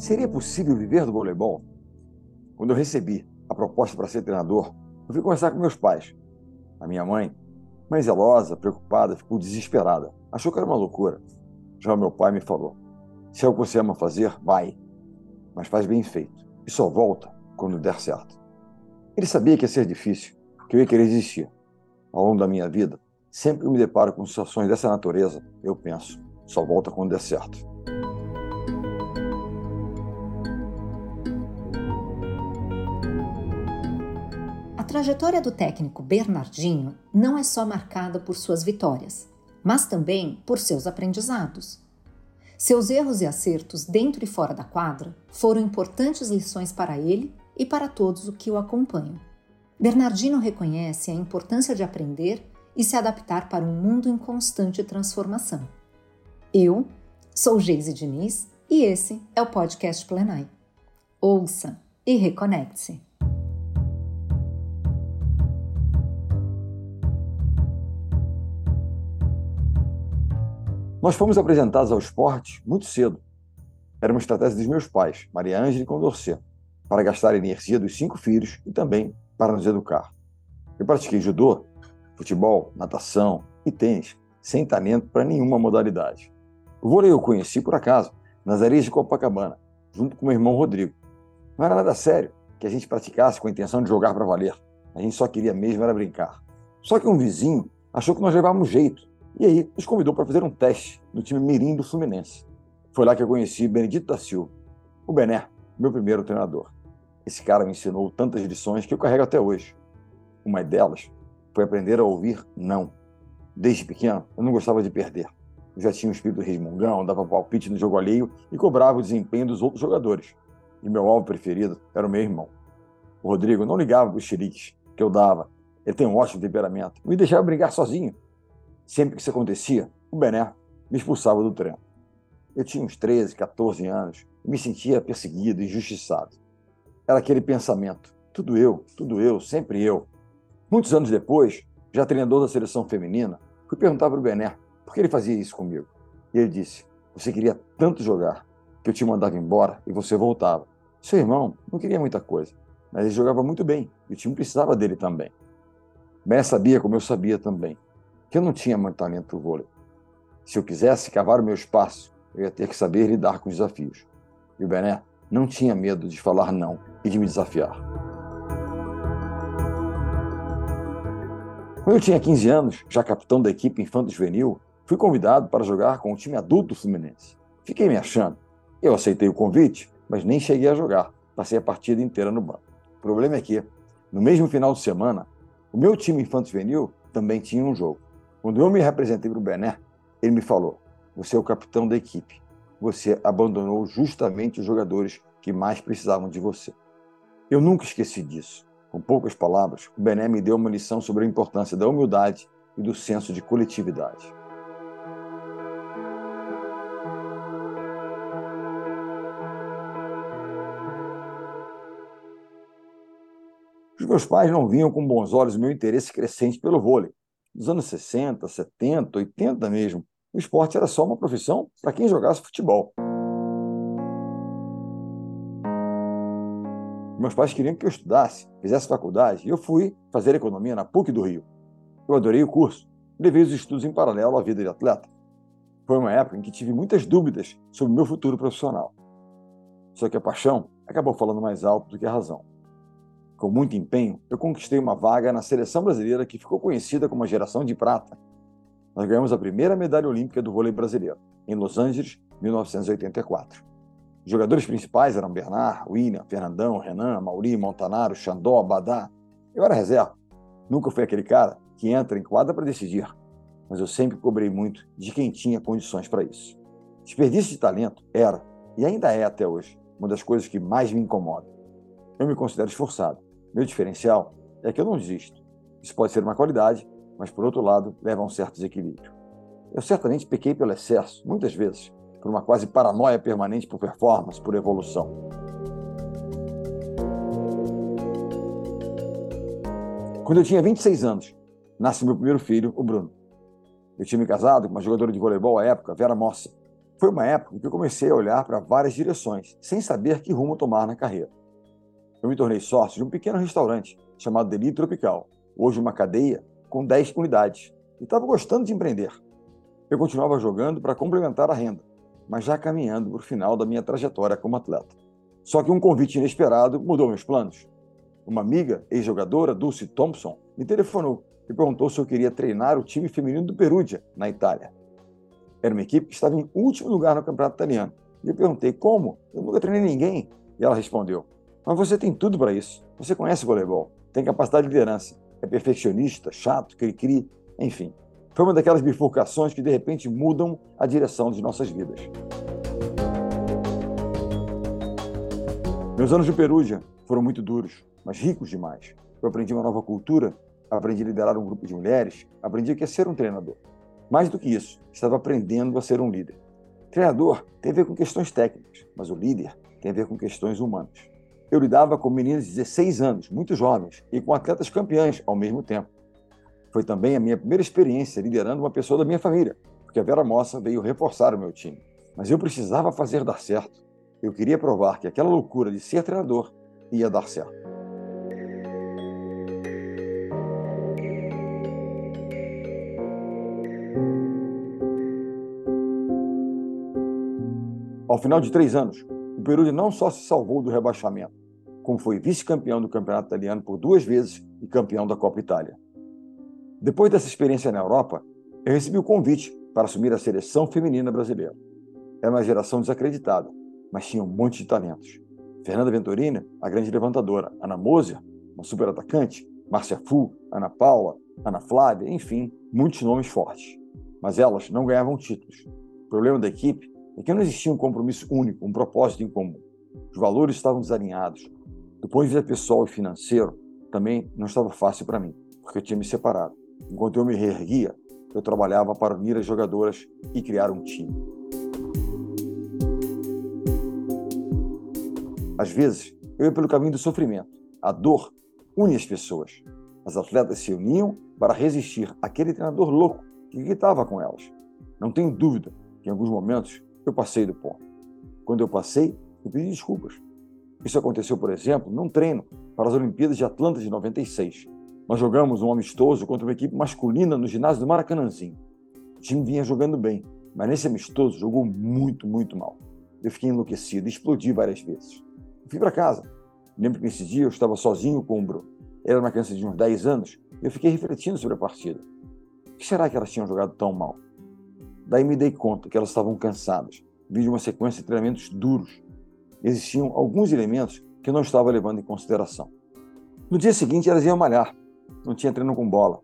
Seria possível viver do voleibol? Quando eu recebi a proposta para ser treinador, eu fui conversar com meus pais. A minha mãe, mãe zelosa, preocupada, ficou desesperada. Achou que era uma loucura. Já meu pai me falou: se é o que você ama fazer, vai. Mas faz bem feito. E só volta quando der certo. Ele sabia que ia ser difícil, que eu ia querer desistir. Ao longo da minha vida, sempre que me deparo com situações dessa natureza, eu penso: só volta quando der certo. Trajetória do técnico Bernardinho não é só marcada por suas vitórias, mas também por seus aprendizados. Seus erros e acertos dentro e fora da quadra foram importantes lições para ele e para todos o que o acompanham. Bernardino reconhece a importância de aprender e se adaptar para um mundo em constante transformação. Eu sou Geise Diniz e esse é o podcast Plenai. Ouça e reconecte-se. Nós fomos apresentados ao esporte muito cedo. Era uma estratégia dos meus pais, Maria Ângela e Condorcet, para gastar a energia dos cinco filhos e também para nos educar. Eu pratiquei judô, futebol, natação e tênis, sem talento para nenhuma modalidade. O vôlei eu conheci por acaso, nas areias de Copacabana, junto com meu irmão Rodrigo. Não era nada sério que a gente praticasse com a intenção de jogar para valer. A gente só queria mesmo era brincar. Só que um vizinho achou que nós levávamos jeito e aí nos convidou para fazer um teste no time Mirim do Fluminense. Foi lá que eu conheci Benedito da Silva, o Bené, meu primeiro treinador. Esse cara me ensinou tantas lições que eu carrego até hoje. Uma delas foi aprender a ouvir não. Desde pequeno, eu não gostava de perder. Eu já tinha um espírito resmungão, dava palpite no jogo alheio e cobrava o desempenho dos outros jogadores. E meu alvo preferido era o meu irmão. O Rodrigo não ligava para os xeriques que eu dava. Ele tem um ótimo temperamento. Me deixava brincar sozinho. Sempre que isso acontecia, o Bené me expulsava do treino. Eu tinha uns 13, 14 anos e me sentia perseguido, injustiçado. Era aquele pensamento: tudo eu, tudo eu, sempre eu. Muitos anos depois, já treinador da seleção feminina, fui perguntar para o Bené por que ele fazia isso comigo. E ele disse: Você queria tanto jogar que eu te mandava embora e você voltava. Seu irmão não queria muita coisa, mas ele jogava muito bem e o time precisava dele também. Bené sabia como eu sabia também que eu não tinha muito talento para o vôlei. Se eu quisesse cavar o meu espaço, eu ia ter que saber lidar com os desafios. E o Bené não tinha medo de falar não e de me desafiar. Quando eu tinha 15 anos, já capitão da equipe Infanto Juvenil, fui convidado para jogar com o time adulto Fluminense. Fiquei me achando. Eu aceitei o convite, mas nem cheguei a jogar. Passei a partida inteira no banco. O problema é que, no mesmo final de semana, o meu time Infanto Juvenil também tinha um jogo. Quando eu me representei para o Bené, ele me falou: Você é o capitão da equipe. Você abandonou justamente os jogadores que mais precisavam de você. Eu nunca esqueci disso. Com poucas palavras, o Bené me deu uma lição sobre a importância da humildade e do senso de coletividade. Os meus pais não viam com bons olhos o meu interesse crescente pelo vôlei nos anos 60, 70, 80 mesmo, o esporte era só uma profissão para quem jogasse futebol. Meus pais queriam que eu estudasse, fizesse faculdade, e eu fui fazer economia na PUC do Rio. Eu adorei o curso, levei os estudos em paralelo à vida de atleta. Foi uma época em que tive muitas dúvidas sobre o meu futuro profissional. Só que a paixão acabou falando mais alto do que a razão. Com muito empenho, eu conquistei uma vaga na seleção brasileira que ficou conhecida como a Geração de Prata. Nós ganhamos a primeira medalha olímpica do vôlei brasileiro, em Los Angeles, 1984. Os jogadores principais eram Bernard, William, Fernandão, Renan, Mauri, Montanaro, Xandó, Badá. Eu era reserva. Nunca fui aquele cara que entra em quadra para decidir, mas eu sempre cobrei muito de quem tinha condições para isso. Desperdício de talento era, e ainda é até hoje, uma das coisas que mais me incomoda. Eu me considero esforçado, meu diferencial é que eu não desisto. Isso pode ser uma qualidade, mas por outro lado, leva a um certo desequilíbrio. Eu certamente pequei pelo excesso, muitas vezes, por uma quase paranoia permanente por performance, por evolução. Quando eu tinha 26 anos, nasce meu primeiro filho, o Bruno. Eu tinha me casado com uma jogadora de voleibol à época, Vera Mossa. Foi uma época que eu comecei a olhar para várias direções, sem saber que rumo tomar na carreira. Eu me tornei sócio de um pequeno restaurante chamado Deli Tropical, hoje uma cadeia com 10 unidades, e estava gostando de empreender. Eu continuava jogando para complementar a renda, mas já caminhando para o final da minha trajetória como atleta. Só que um convite inesperado mudou meus planos. Uma amiga, ex-jogadora, Dulce Thompson, me telefonou e perguntou se eu queria treinar o time feminino do Perugia, na Itália. Era uma equipe que estava em último lugar no campeonato italiano. E eu perguntei como? Eu nunca treinei ninguém. E ela respondeu: Mas você tem tudo para isso. Você conhece voleibol, tem capacidade de liderança, é perfeccionista, chato, cri-cri, enfim. Foi uma daquelas bifurcações que de repente mudam a direção de nossas vidas. Meus anos de Perugia foram muito duros, mas ricos demais. Eu aprendi uma nova cultura, aprendi a liderar um grupo de mulheres, aprendi o que é ser um treinador. Mais do que isso, estava aprendendo a ser um líder. Treinador tem a ver com questões técnicas, mas o líder tem a ver com questões humanas. Eu lidava com meninas de 16 anos, muito jovens, e com atletas campeãs ao mesmo tempo. Foi também a minha primeira experiência liderando uma pessoa da minha família, porque a Vera Mossa veio reforçar o meu time. Mas eu precisava fazer dar certo. Eu queria provar que aquela loucura de ser treinador ia dar certo. Ao final de três anos, o Perugia não só se salvou do rebaixamento, como foi vice-campeão do campeonato italiano por duas vezes e campeão da Copa Itália. Depois dessa experiência na Europa, eu recebi o convite para assumir a seleção feminina brasileira. Era uma geração desacreditada, mas tinha um monte de talentos. Fernanda Venturini, a grande levantadora, Ana Moser, uma super atacante, Márcia Fu, Ana Paula, Ana Flávia, enfim, muitos nomes fortes. Mas elas não ganhavam títulos. O problema da equipe é que não existia um compromisso único, um propósito em comum. Os valores estavam desalinhados. Do ponto de vista pessoal e financeiro, também não estava fácil para mim, porque eu tinha me separado. Enquanto eu me reerguia, eu trabalhava para unir as jogadoras e criar um time. Às vezes, eu ia pelo caminho do sofrimento. A dor une as pessoas. As atletas se uniam para resistir àquele treinador louco que gritava com elas. Não tenho dúvida que em alguns momentos eu passei do ponto. Quando eu passei, eu pedi desculpas. Isso aconteceu, por exemplo, num treino para as Olimpíadas de Atlanta de 96. Nós jogamos um amistoso contra uma equipe masculina no ginásio do Maracanãzinho. O time vinha jogando bem, mas nesse amistoso jogou muito, muito mal. Eu fiquei enlouquecido explodi várias vezes. fui para casa. Lembro que nesse dia eu estava sozinho com o Bruno. Era uma criança de uns 10 anos e eu fiquei refletindo sobre a partida. O que será que elas tinham jogado tão mal? Daí me dei conta que elas estavam cansadas. Vi de uma sequência de treinamentos duros. Existiam alguns elementos que eu não estava levando em consideração. No dia seguinte, elas iam malhar. Não tinha treino com bola.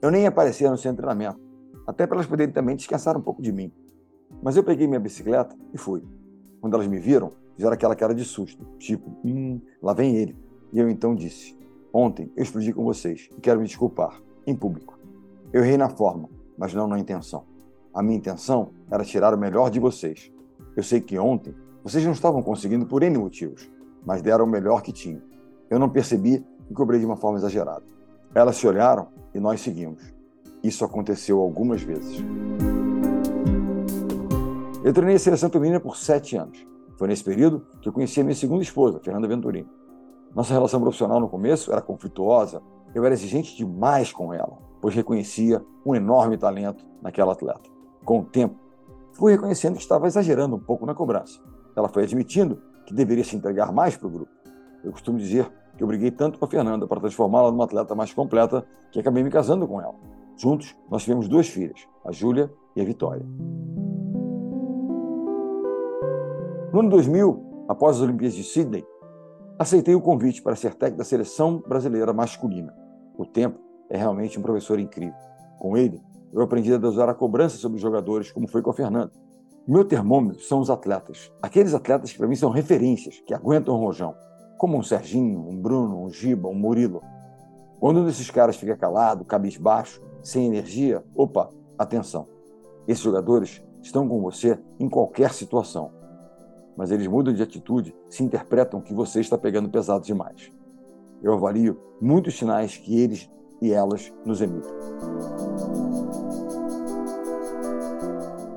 Eu nem aparecia no centro de treinamento, até para elas poderem também descansar um pouco de mim. Mas eu peguei minha bicicleta e fui. Quando elas me viram, fizeram aquela cara de susto, tipo, hum, lá vem ele. E eu então disse: Ontem eu explodi com vocês e quero me desculpar, em público. Eu errei na forma, mas não na intenção. A minha intenção era tirar o melhor de vocês. Eu sei que ontem vocês não estavam conseguindo por N motivos, mas deram o melhor que tinham. Eu não percebi e cobrei de uma forma exagerada. Elas se olharam e nós seguimos. Isso aconteceu algumas vezes. Eu treinei a seleção feminina por sete anos. Foi nesse período que eu conheci a minha segunda esposa, Fernanda Venturini. Nossa relação profissional no começo era conflituosa. Eu era exigente demais com ela, pois reconhecia um enorme talento naquela atleta. Com o tempo, fui reconhecendo que estava exagerando um pouco na cobrança. Ela foi admitindo que deveria se entregar mais para o grupo. Eu costumo dizer que eu briguei tanto com a Fernanda para transformá-la numa atleta mais completa que acabei me casando com ela. Juntos, nós tivemos duas filhas, a Júlia e a Vitória. No ano 2000, após as Olimpíadas de Sydney, aceitei o convite para ser técnico da seleção brasileira masculina. O tempo é realmente um professor incrível. Com ele, eu aprendi a usar a cobrança sobre os jogadores, como foi com a Fernanda. Meu termômetro são os atletas. Aqueles atletas que para mim são referências, que aguentam o rojão. Como um Serginho, um Bruno, um Giba, um Murilo. Quando um desses caras fica calado, cabisbaixo, sem energia, opa, atenção. Esses jogadores estão com você em qualquer situação. Mas eles mudam de atitude se interpretam que você está pegando pesado demais. Eu avalio muitos sinais que eles e elas nos emitem.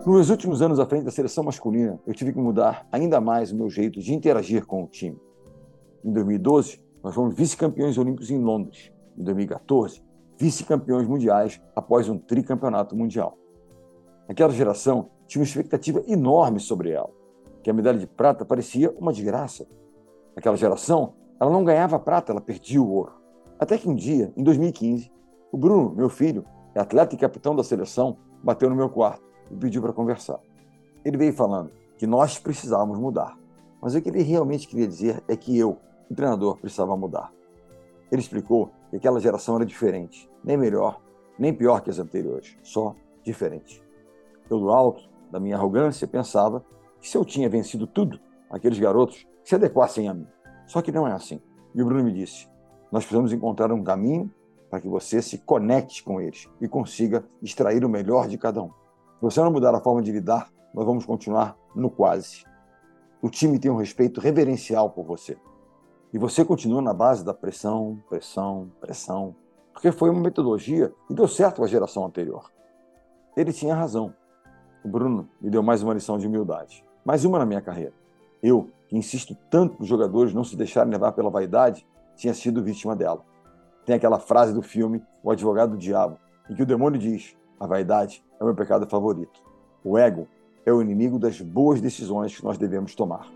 Nos últimos anos à frente da seleção masculina, eu tive que mudar ainda mais o meu jeito de interagir com o time. Em 2012, nós fomos vice-campeões olímpicos em Londres. Em 2014, vice-campeões mundiais após um tricampeonato mundial. Aquela geração tinha uma expectativa enorme sobre ela, que a medalha de prata parecia uma desgraça. Aquela geração, ela não ganhava prata, ela perdia o ouro. Até que um dia, em 2015, o Bruno, meu filho, atleta e capitão da seleção, bateu no meu quarto e pediu para conversar. Ele veio falando que nós precisávamos mudar, mas o que ele realmente queria dizer é que eu, o treinador, precisava mudar. Ele explicou que aquela geração era diferente, nem melhor, nem pior que as anteriores, só diferente. Eu, do alto da minha arrogância, pensava que se eu tinha vencido tudo, aqueles garotos se adequassem a mim. Só que não é assim. E o Bruno me disse: nós precisamos encontrar um caminho para que você se conecte com eles e consiga extrair o melhor de cada um. Você não mudar a forma de lidar, nós vamos continuar no quase. O time tem um respeito reverencial por você. E você continua na base da pressão, pressão, pressão, porque foi uma metodologia e deu certo com a geração anterior. Ele tinha razão. O Bruno me deu mais uma lição de humildade, mais uma na minha carreira. Eu, que insisto tanto para os jogadores não se deixarem levar pela vaidade, tinha sido vítima dela. Tem aquela frase do filme O Advogado do Diabo, em que o demônio diz: A vaidade é o meu pecado favorito. O ego é o inimigo das boas decisões que nós devemos tomar.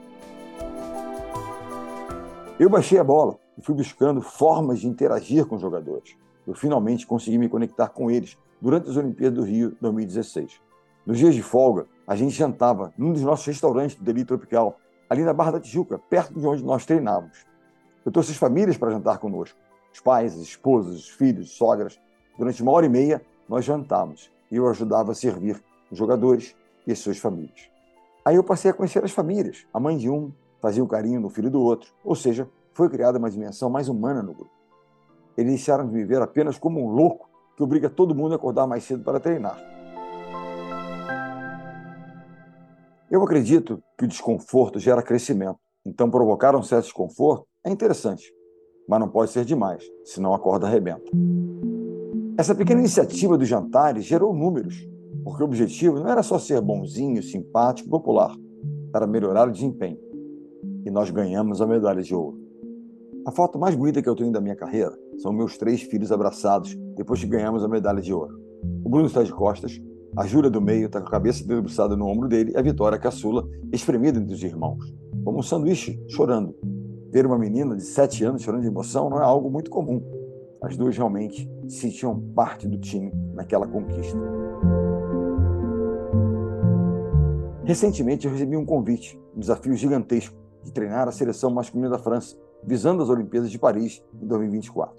Eu baixei a bola e fui buscando formas de interagir com os jogadores. Eu finalmente consegui me conectar com eles durante as Olimpíadas do Rio 2016. Nos dias de folga, a gente jantava num dos nossos restaurantes do Delírio Tropical, ali na Barra da Tijuca, perto de onde nós treinávamos. Eu trouxe as famílias para jantar conosco. Os pais, as esposas, os filhos, sogras. Durante uma hora e meia, nós jantávamos e eu ajudava a servir os jogadores e as suas famílias. Aí eu passei a conhecer as famílias. A mãe de um fazia um carinho no filho do outro. Ou seja, foi criada uma dimensão mais humana no grupo. Eles deixaram de viver apenas como um louco que obriga todo mundo a acordar mais cedo para treinar. Eu acredito que o desconforto gera crescimento. Então, provocar um certo desconforto é interessante, mas não pode ser demais, senão a corda arrebenta. Essa pequena iniciativa dos jantares gerou números, porque o objetivo não era só ser bonzinho, simpático popular, era melhorar o desempenho. E nós ganhamos a medalha de ouro. A foto mais bonita que eu tenho da minha carreira são meus três filhos abraçados depois que ganhamos a medalha de ouro. O Bruno está de costas, a Júlia do meio está com a cabeça debruçada no ombro dele e a Vitória caçula espremida entre os irmãos, como um sanduíche, chorando, Ver uma menina de sete anos chorando de emoção não é algo muito comum. As duas realmente se sentiam parte do time naquela conquista. Recentemente eu recebi um convite, um desafio gigantesco, de treinar a seleção masculina da França, visando as Olimpíadas de Paris em 2024.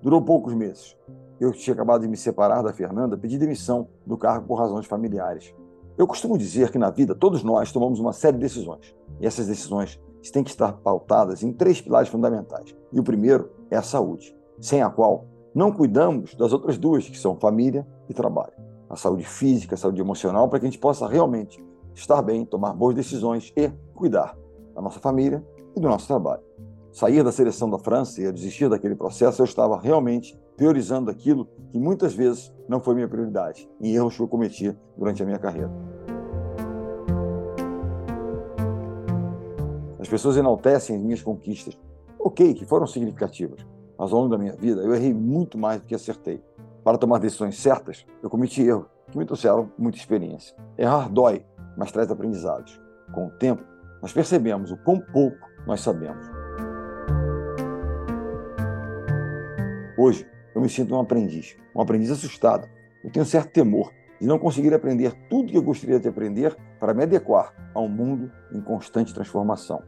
Durou poucos meses. Eu tinha acabado de me separar da Fernanda, pedi demissão do cargo por razões familiares. Eu costumo dizer que na vida todos nós tomamos uma série de decisões, e essas decisões têm que estar pautadas em três pilares fundamentais. E o primeiro é a saúde, sem a qual não cuidamos das outras duas, que são família e trabalho. A saúde física, a saúde emocional, para que a gente possa realmente estar bem, tomar boas decisões e cuidar da nossa família e do nosso trabalho. Sair da seleção da França e desistir daquele processo, eu estava realmente priorizando aquilo que muitas vezes não foi minha prioridade, em erros que eu cometi durante a minha carreira. As pessoas enaltecem as minhas conquistas. Ok, que foram significativas, mas ao longo da minha vida eu errei muito mais do que acertei. Para tomar decisões certas, eu cometi erros que me trouxeram muita experiência. Errar dói, mas traz aprendizados. Com o tempo, nós percebemos o quão pouco nós sabemos. Hoje, eu me sinto um aprendiz, um aprendiz assustado. Eu tenho certo temor de não conseguir aprender tudo que eu gostaria de aprender para me adequar a um mundo em constante transformação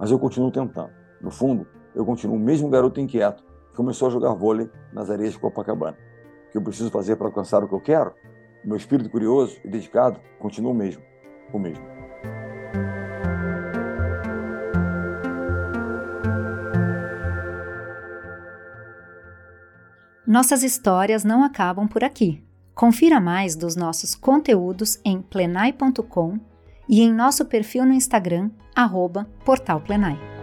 mas eu continuo tentando. No fundo, eu continuo o mesmo garoto inquieto começou a jogar vôlei nas areias de Copacabana. O que eu preciso fazer para alcançar o que eu quero? Meu espírito curioso e dedicado continua o mesmo, o mesmo. Nossas histórias não acabam por aqui. Confira mais dos nossos conteúdos em plenai.com e em nosso perfil no Instagram, arroba Portal Plenai.